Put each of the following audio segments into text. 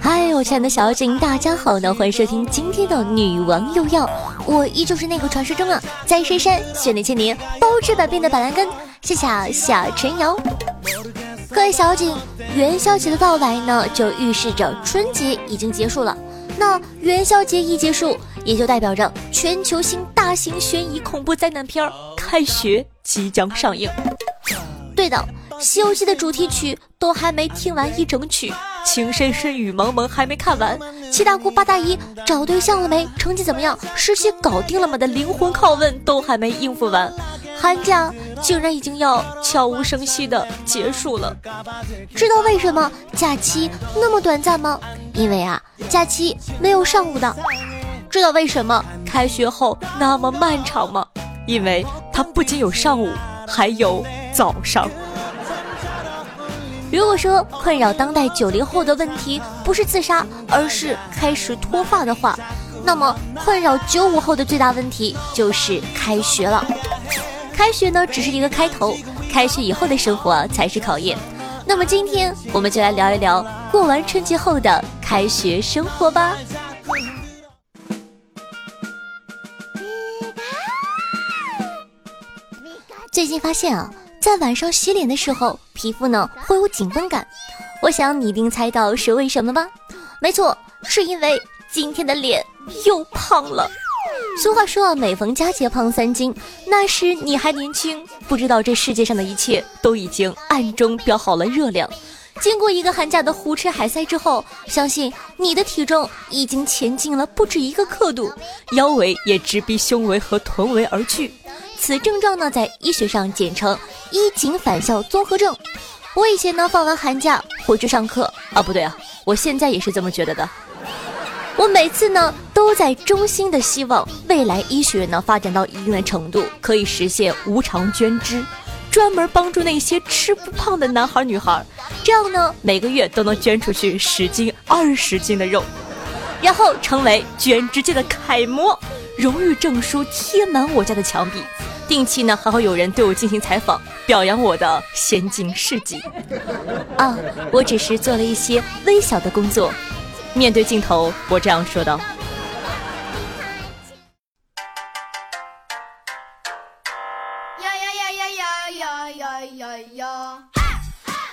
嗨，我亲爱的小景，大家好呢，欢迎收听今天的女王又要。我依旧是那个传说中啊，在深山训练千年、包治百病的板蓝根。谢谢小陈瑶。各位小景，元宵节的到来呢，就预示着春节已经结束了。那元宵节一结束，也就代表着全球性大型悬疑恐怖灾难片《开学》即将上映。的，《西游记》的主题曲都还没听完一整曲，《情深深雨蒙蒙》还没看完，七大姑八大姨找对象了没？成绩怎么样？实习搞定了吗？的灵魂拷问都还没应付完，寒假竟然已经要悄无声息的结束了。知道为什么假期那么短暂吗？因为啊，假期没有上午的。知道为什么开学后那么漫长吗？因为它不仅有上午，还有早上。如果说困扰当代九零后的问题不是自杀，而是开始脱发的话，那么困扰九五后的最大问题就是开学了。开学呢，只是一个开头，开学以后的生活才是考验。那么今天我们就来聊一聊过完春节后的开学生活吧。最近发现啊，在晚上洗脸的时候，皮肤呢会有紧绷感。我想你一定猜到是为什么吧？没错，是因为今天的脸又胖了。俗话说啊，每逢佳节胖三斤，那时你还年轻，不知道这世界上的一切都已经暗中标好了热量。经过一个寒假的胡吃海塞之后，相信你的体重已经前进了不止一个刻度，腰围也直逼胸围和臀围而去。此症状呢，在医学上简称衣锦返校综合症。我以前呢，放完寒假回去上课啊，不对啊，我现在也是这么觉得的。我每次呢，都在衷心的希望未来医学呢发展到一定的程度，可以实现无偿捐肢，专门帮助那些吃不胖的男孩女孩，这样呢每个月都能捐出去十斤二十斤的肉，然后成为捐肢界的楷模，荣誉证书贴满我家的墙壁，定期呢，还会有人对我进行采访，表扬我的先进事迹。啊，我只是做了一些微小的工作。面对镜头，我这样说道。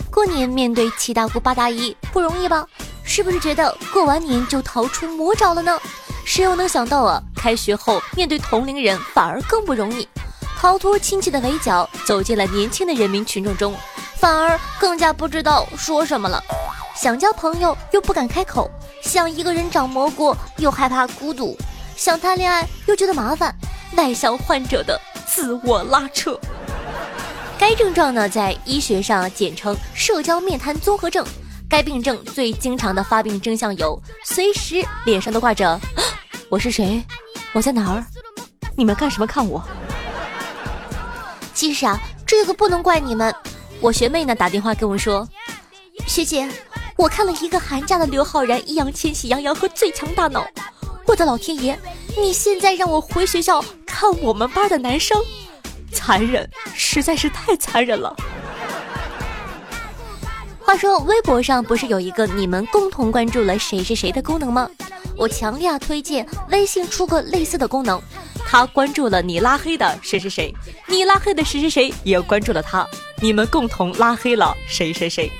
过年面对七大姑八大姨不容易吧？是不是觉得过完年就逃出魔爪了呢？谁又能想到啊？开学后面对同龄人反而更不容易，逃脱亲戚的围剿，走进了年轻的人民群众中，反而更加不知道说什么了。想交朋友又不敢开口。”想一个人长蘑菇，又害怕孤独；想谈恋爱，又觉得麻烦。外向患者的自我拉扯，该症状呢，在医学上简称社交面瘫综合症。该病症最经常的发病征象有：随时脸上都挂着“我是谁？我在哪儿？你们干什么看我？”其实啊，这个不能怪你们。我学妹呢，打电话跟我说：“学姐。”我看了一个寒假的刘昊然、易烊千玺、杨洋和最强大脑，我的老天爷！你现在让我回学校看我们班的男生，残忍，实在是太残忍了。话说微博上不是有一个你们共同关注了谁谁谁的功能吗？我强烈推荐微信出个类似的功能，他关注了你拉黑的谁谁谁，你拉黑的谁谁谁也关注了他，你们共同拉黑了谁谁谁。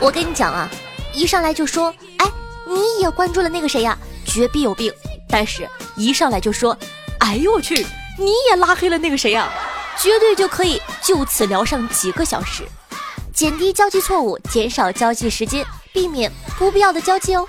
我跟你讲啊，一上来就说，哎，你也关注了那个谁呀？绝逼有病！但是一上来就说，哎呦我去，你也拉黑了那个谁呀？绝对就可以就此聊上几个小时，减低交际错误，减少交际时间，避免不必要的交际哦。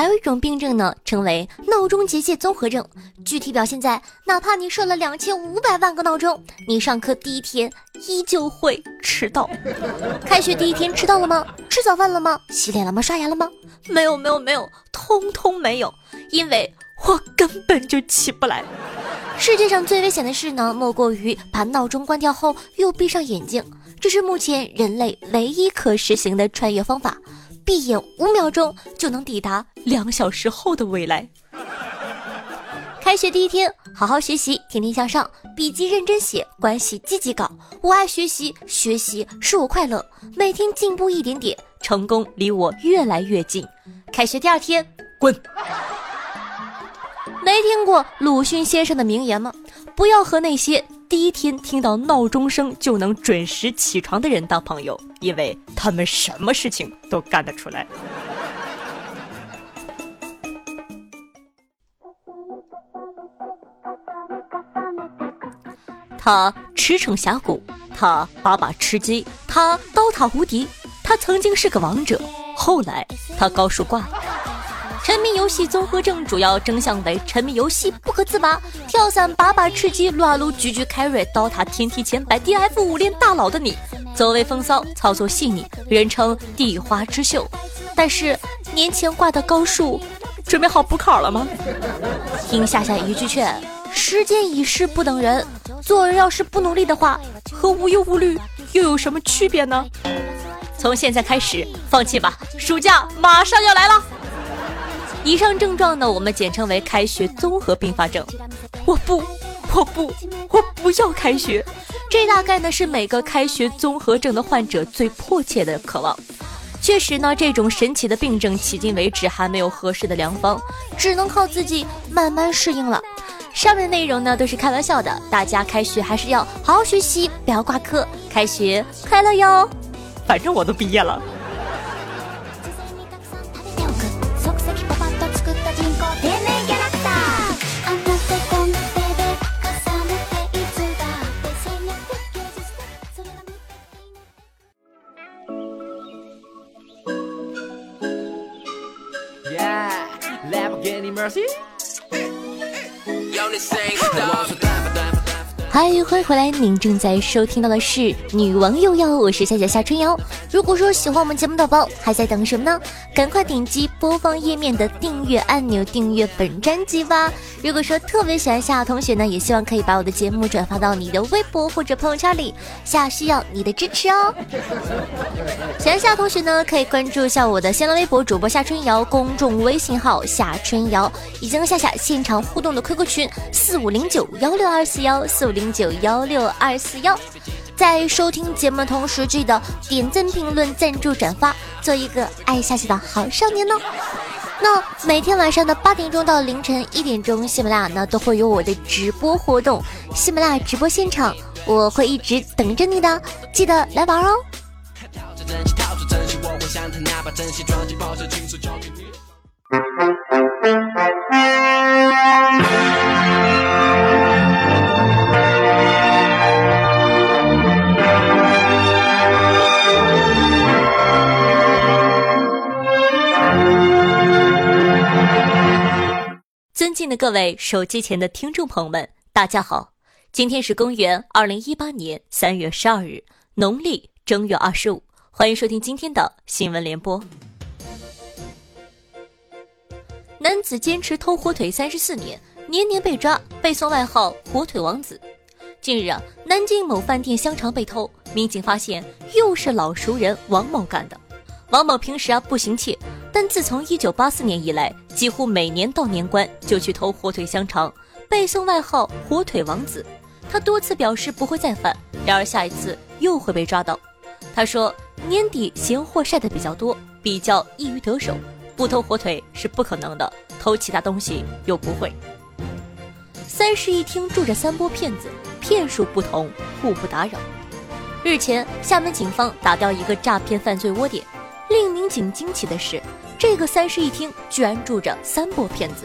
还有一种病症呢，称为闹钟结界综合症。具体表现在，哪怕你设了两千五百万个闹钟，你上课第一天依旧会迟到。开学第一天迟到了吗？吃早饭了吗？洗脸了吗？刷牙了吗？没有，没有，没有，通通没有，因为我根本就起不来。世界上最危险的事呢，莫过于把闹钟关掉后又闭上眼睛，这是目前人类唯一可实行的穿越方法。闭眼五秒钟就能抵达两小时后的未来。开学第一天，好好学习，天天向上，笔记认真写，关系积极搞。我爱学习，学习使我快乐，每天进步一点点，成功离我越来越近。开学第二天，滚！没听过鲁迅先生的名言吗？不要和那些第一天听到闹钟声就能准时起床的人当朋友，因为他们什么事情都干得出来。他驰骋峡谷，他把把吃鸡，他刀塔无敌，他曾经是个王者，后来他高数挂了。沉迷游戏综合症主要征象为沉迷游戏不可自拔，跳伞把把吃鸡，撸啊撸局局 carry，，刀塔天梯前排，DF 五练大佬的你，走位风骚，操作细腻，人称地花之秀。但是年前挂的高数，准备好补考了吗？听夏夏一句劝，时间已逝不等人。做人要是不努力的话，和无忧无虑又有什么区别呢？从现在开始放弃吧，暑假马上要来了。以上症状呢，我们简称为开学综合并发症。我不，我不，我不要开学。这大概呢是每个开学综合症的患者最迫切的渴望。确实呢，这种神奇的病症迄今为止还没有合适的良方，只能靠自己慢慢适应了。上面的内容呢都是开玩笑的，大家开学还是要好好学习，不要挂科。开学快乐哟！反正我都毕业了。mercy. Yo, this ain't. 嗨，欢迎回来！您正在收听到的是《女王又要》，我是夏夏夏春瑶。如果说喜欢我们节目的宝宝，还在等什么呢？赶快点击播放页面的订阅按钮，订阅本专辑吧。如果说特别喜欢夏夏同学呢，也希望可以把我的节目转发到你的微博或者朋友圈里，夏需要你的支持哦。喜欢夏同学呢，可以关注一下我的新浪微博主播夏春瑶，公众微信号夏春瑶，以及和夏夏现场互动的 QQ 群四五零九幺六二四幺四五零零九幺六二四幺。在收听节目同时，记得点赞、评论、赞助、转发，做一个爱下去的好少年哦。那每天晚上的八点钟到凌晨一点钟，喜马拉雅呢都会有我的直播活动，喜马拉雅直播现场，我会一直等着你的，记得来玩哦。各位手机前的听众朋友们，大家好！今天是公元二零一八年三月十二日，农历正月二十五。欢迎收听今天的新闻联播。男子坚持偷火腿三十四年，年年被抓，被送外号“火腿王子”。近日啊，南京某饭店香肠被偷，民警发现又是老熟人王某干的。王某平时啊不行窃。但自从一九八四年以来，几乎每年到年关就去偷火腿香肠，被送外号“火腿王子”。他多次表示不会再犯，然而下一次又会被抓到。他说年底闲货晒得比较多，比较易于得手，不偷火腿是不可能的，偷其他东西又不会。三室一厅住着三波骗子，骗术不同，互不打扰。日前，厦门警方打掉一个诈骗犯罪窝点。令民警惊奇的是，这个三室一厅居然住着三波骗子，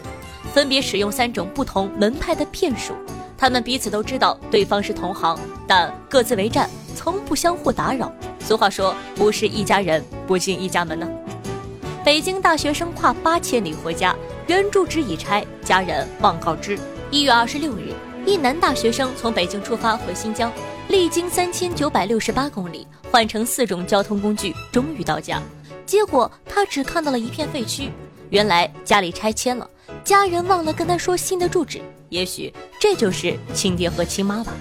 分别使用三种不同门派的骗术。他们彼此都知道对方是同行，但各自为战，从不相互打扰。俗话说，不是一家人不进一家门呢。北京大学生跨八千里回家，原住址已拆，家人望告知。一月二十六日，一男大学生从北京出发回新疆，历经三千九百六十八公里，换乘四种交通工具，终于到家。结果他只看到了一片废墟，原来家里拆迁了，家人忘了跟他说新的住址，也许这就是亲爹和亲妈吧。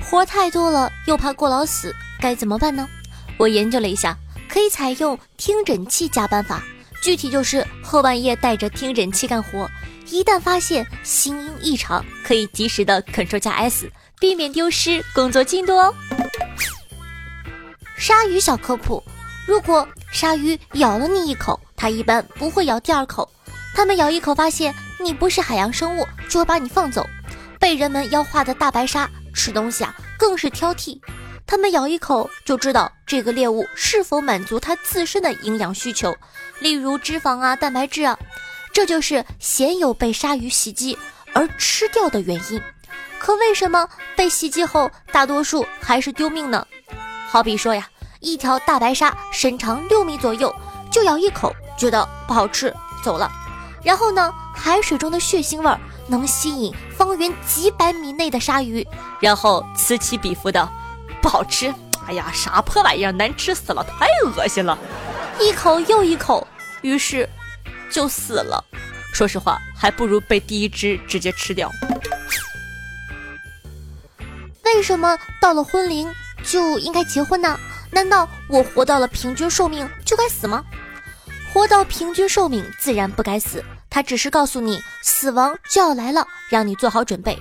活太多了，又怕过劳死，该怎么办呢？我研究了一下，可以采用听诊器加班法，具体就是后半夜带着听诊器干活，一旦发现心音异常，可以及时的 Ctrl 加 S，避免丢失工作进度哦。鲨鱼小科普：如果鲨鱼咬了你一口，它一般不会咬第二口，它们咬一口发现你不是海洋生物，就会把你放走。被人们妖化的大白鲨吃东西啊，更是挑剔。它们咬一口就知道这个猎物是否满足它自身的营养需求，例如脂肪啊、蛋白质啊。这就是鲜有被鲨鱼袭击而吃掉的原因。可为什么被袭击后大多数还是丢命呢？好比说呀，一条大白鲨身长六米左右，就咬一口觉得不好吃走了。然后呢，海水中的血腥味能吸引方圆几百米内的鲨鱼，然后此起彼伏的。不好吃，哎呀，啥破玩意儿，难吃死了，太恶心了，一口又一口，于是就死了。说实话，还不如被第一只直接吃掉。为什么到了婚龄就应该结婚呢？难道我活到了平均寿命就该死吗？活到平均寿命自然不该死，他只是告诉你死亡就要来了，让你做好准备。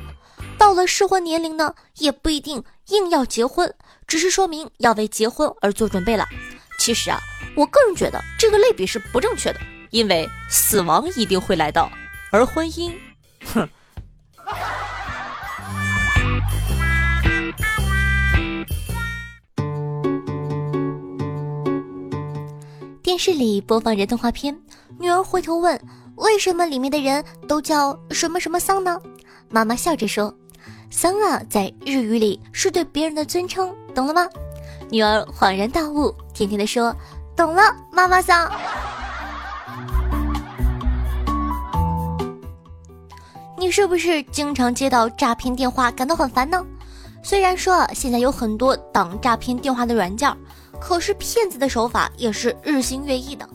到了适婚年龄呢，也不一定硬要结婚，只是说明要为结婚而做准备了。其实啊，我个人觉得这个类比是不正确的，因为死亡一定会来到，而婚姻，哼。电视里播放着动画片，女儿回头问：“为什么里面的人都叫什么什么桑呢？”妈妈笑着说。桑啊，在日语里是对别人的尊称，懂了吗？女儿恍然大悟，甜甜的说：“懂了，妈妈桑。”你是不是经常接到诈骗电话，感到很烦呢？虽然说现在有很多挡诈骗电话的软件，可是骗子的手法也是日新月异的。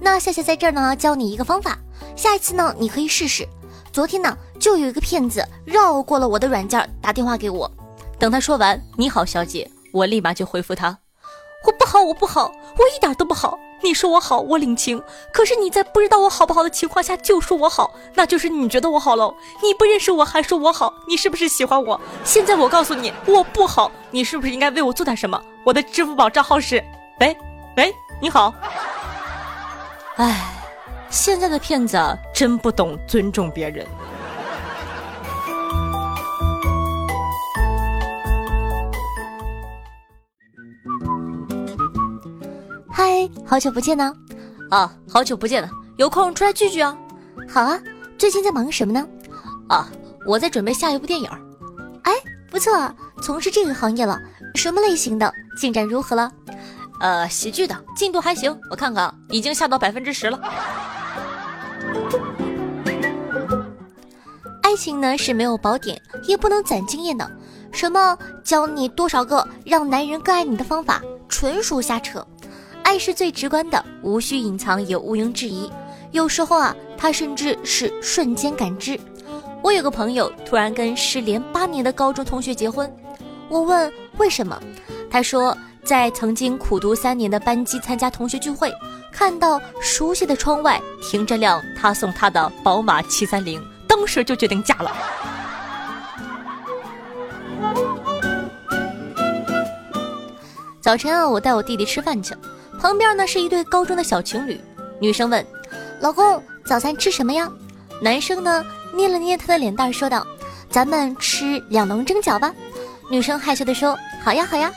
那夏夏在这儿呢，教你一个方法，下一次呢，你可以试试。昨天呢，就有一个骗子绕过了我的软件打电话给我。等他说完“你好，小姐”，我立马就回复他：“我不好，我不好，我一点都不好。你说我好，我领情。可是你在不知道我好不好的情况下就说我好，那就是你觉得我好喽。你不认识我还说我好，你是不是喜欢我？现在我告诉你，我不好，你是不是应该为我做点什么？我的支付宝账号是……喂喂，你好。哎。”现在的骗子真不懂尊重别人。嗨，好久不见呢！啊，好久不见了，有空出来聚聚啊！好啊，最近在忙什么呢？啊，我在准备下一部电影。哎，不错，从事这个行业了，什么类型的？进展如何了？呃，喜剧的，进度还行，我看看，已经下到百分之十了。爱情呢是没有宝典，也不能攒经验的。什么教你多少个让男人更爱你的方法，纯属瞎扯。爱是最直观的，无需隐藏，也毋庸置疑。有时候啊，它甚至是瞬间感知。我有个朋友突然跟失联八年的高中同学结婚，我问为什么，他说。在曾经苦读三年的班级参加同学聚会，看到熟悉的窗外停着辆他送他的宝马七三零，当时就决定嫁了。早晨啊，我带我弟弟吃饭去，旁边呢是一对高中的小情侣。女生问：“老公，早餐吃什么呀？”男生呢捏了捏他的脸蛋，说道：“咱们吃两笼蒸饺吧。”女生害羞的说：“好呀，好呀。”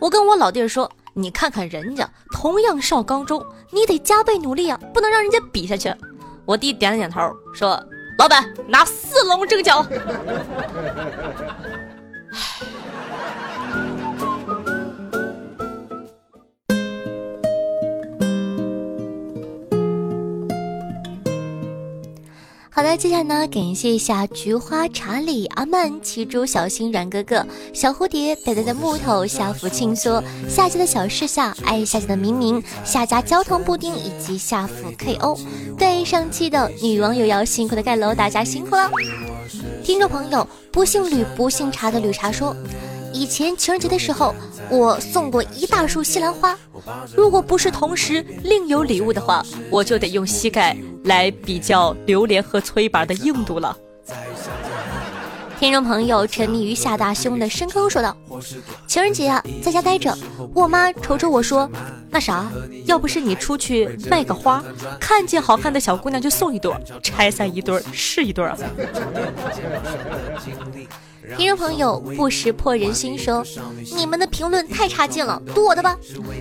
我跟我老弟说：“你看看人家同样上高中，你得加倍努力啊，不能让人家比下去。”我弟点了点头，说：“老板，拿四笼蒸饺。”好的，接下来呢，感谢一下菊花茶里阿曼、七株小心、软哥哥、小蝴蝶、呆呆的木头、夏福庆缩、夏家的小事夏、爱夏家的明明、夏家焦糖布丁以及夏福 KO。对上期的女网友要辛苦的盖楼，大家辛苦了。听众朋友，不姓吕不姓茶的绿茶说，以前情人节的时候，我送过一大束西兰花。如果不是同时另有礼物的话，我就得用膝盖来比较榴莲和崔板的硬度了。听众朋友沉迷于下大胸的深坑说道：“情人节啊，在家待着，我妈瞅瞅我说，那啥，要不是你出去卖个花，看见好看的小姑娘就送一朵，拆散一对是一对啊。”听众朋友不识破人心说：“你们的评论太差劲了，读我的吧。”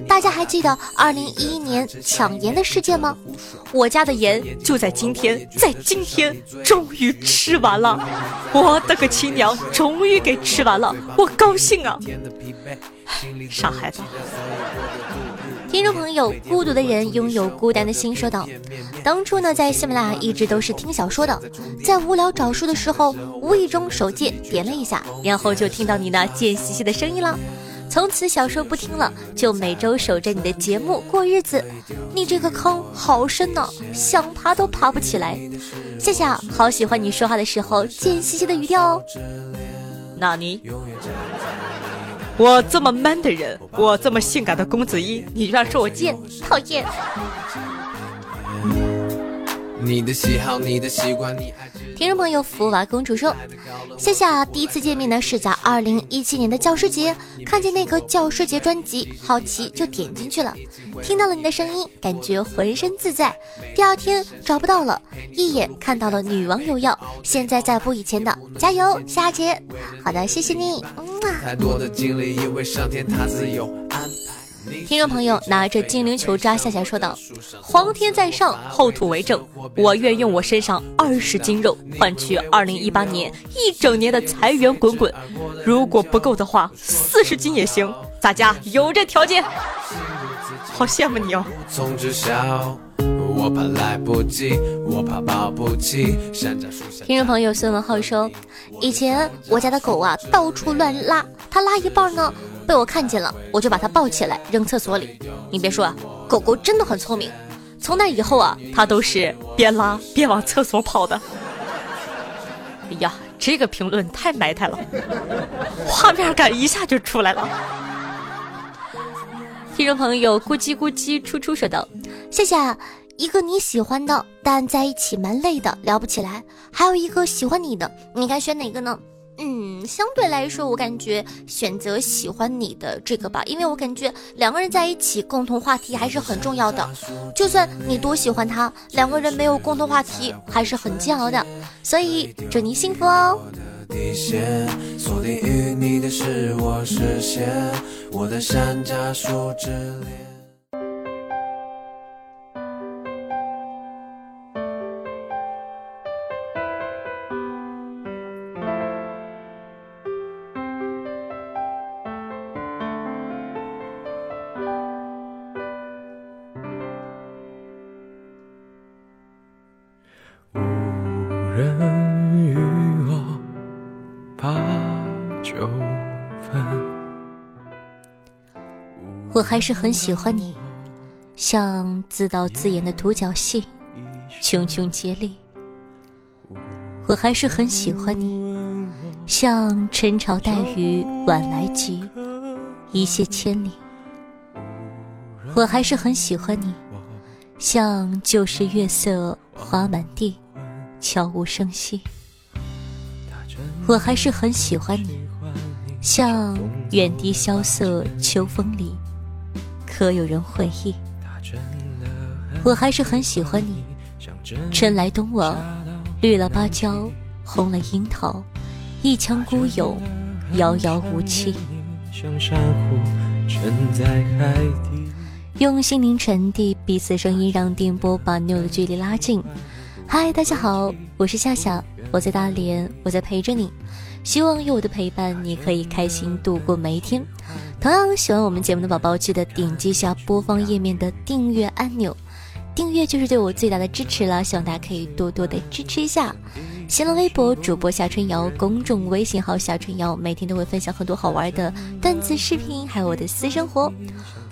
大家还记得二零一一年抢盐的事件吗？我家的盐就在今天，在今天终于吃完了。我的个亲娘，终于给吃完了，我高兴啊！傻孩子。听众朋友，孤独的人拥有孤单的心，说道：“当初呢，在喜马拉雅一直都是听小说的，在无聊找书的时候，无意中手贱点了一下，然后就听到你那贱兮兮的声音了。从此小说不听了，就每周守着你的节目过日子。你这个坑好深呢，想爬都爬不起来。夏夏，好喜欢你说话的时候贱兮兮的语调哦。那你？”我这么 man 的人，我这么性感的公子一，你居然说我贱，讨厌！你的喜好，你的习惯，你爱。听众朋友福娃公主说：“夏夏第一次见面呢是在二零一七年的教师节，看见那个教师节专辑，好奇就点进去了，听到了你的声音，感觉浑身自在。第二天找不到了，一眼看到了女网友要，现在在播以前的，加油，夏姐！好的，谢谢你。嗯啊。”听众朋友拿着精灵球抓夏夏说道：“皇天在上，后土为证。我愿用我身上二十斤肉换取二零一八年一整年的财源滚滚。如果不够的话，四十斤也行。大家有这条件。好羡慕你哦。”听众朋友孙文浩说：“以前我家的狗啊，到处乱拉，它拉一半呢。”被我看见了，我就把它抱起来扔厕所里。你别说啊，狗狗真的很聪明。从那以后啊，它都是边拉边往厕所跑的。哎呀，这个评论太埋汰了，画面感一下就出来了。听众朋友咕叽咕叽出出说道：“谢谢一个你喜欢的，但在一起蛮累的，聊不起来；还有一个喜欢你的，你该选哪个呢？”嗯，相对来说，我感觉选择喜欢你的这个吧，因为我感觉两个人在一起，共同话题还是很重要的。就算你多喜欢他，两个人没有共同话题还是很煎熬的。所以祝你幸福哦。锁定于你的是我视线，我的山楂树之恋我还是很喜欢你，像自导自演的独角戏，茕茕孑力。我还是很喜欢你，像晨朝带雨晚来急，一泻千里。我还是很喜欢你，像旧时月色花满地。悄无声息，我还是很喜欢你，像远笛萧瑟秋风里，可有人回忆？我还是很喜欢你，春来冬往，绿了芭蕉，红了樱桃，一腔孤勇，遥遥无期。用心灵传递彼此声音，让电波把你我的距离拉近。嗨，大家好，我是夏夏，我在大连，我在陪着你。希望有我的陪伴，你可以开心度过每一天。同样喜欢我们节目的宝宝，记得点击一下播放页面的订阅按钮，订阅就是对我最大的支持了。希望大家可以多多的支持一下。新浪微博主播夏春瑶，公众微信号夏春瑶，每天都会分享很多好玩的段子视频，还有我的私生活。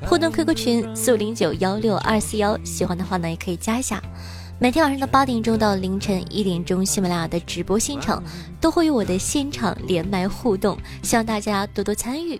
互动 QQ 群四五零九幺六二四幺，喜欢的话呢也可以加一下。每天晚上的八点钟到凌晨一点钟，喜马拉雅的直播现场都会有我的现场连麦互动，希望大家多多参与。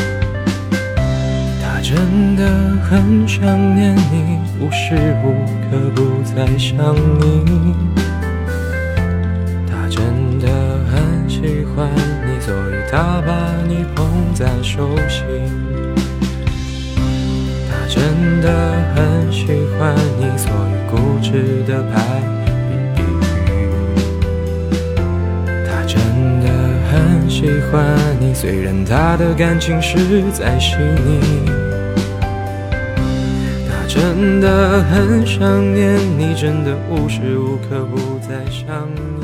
真的很想念你，无时无刻不在想你。他真的很喜欢你，所以他把你捧在手心。他真的很喜欢你，所以固执的拍比喻。他真的很喜欢你，虽然他的感情实在细腻。真的很想念你，真的无时无刻不在想你。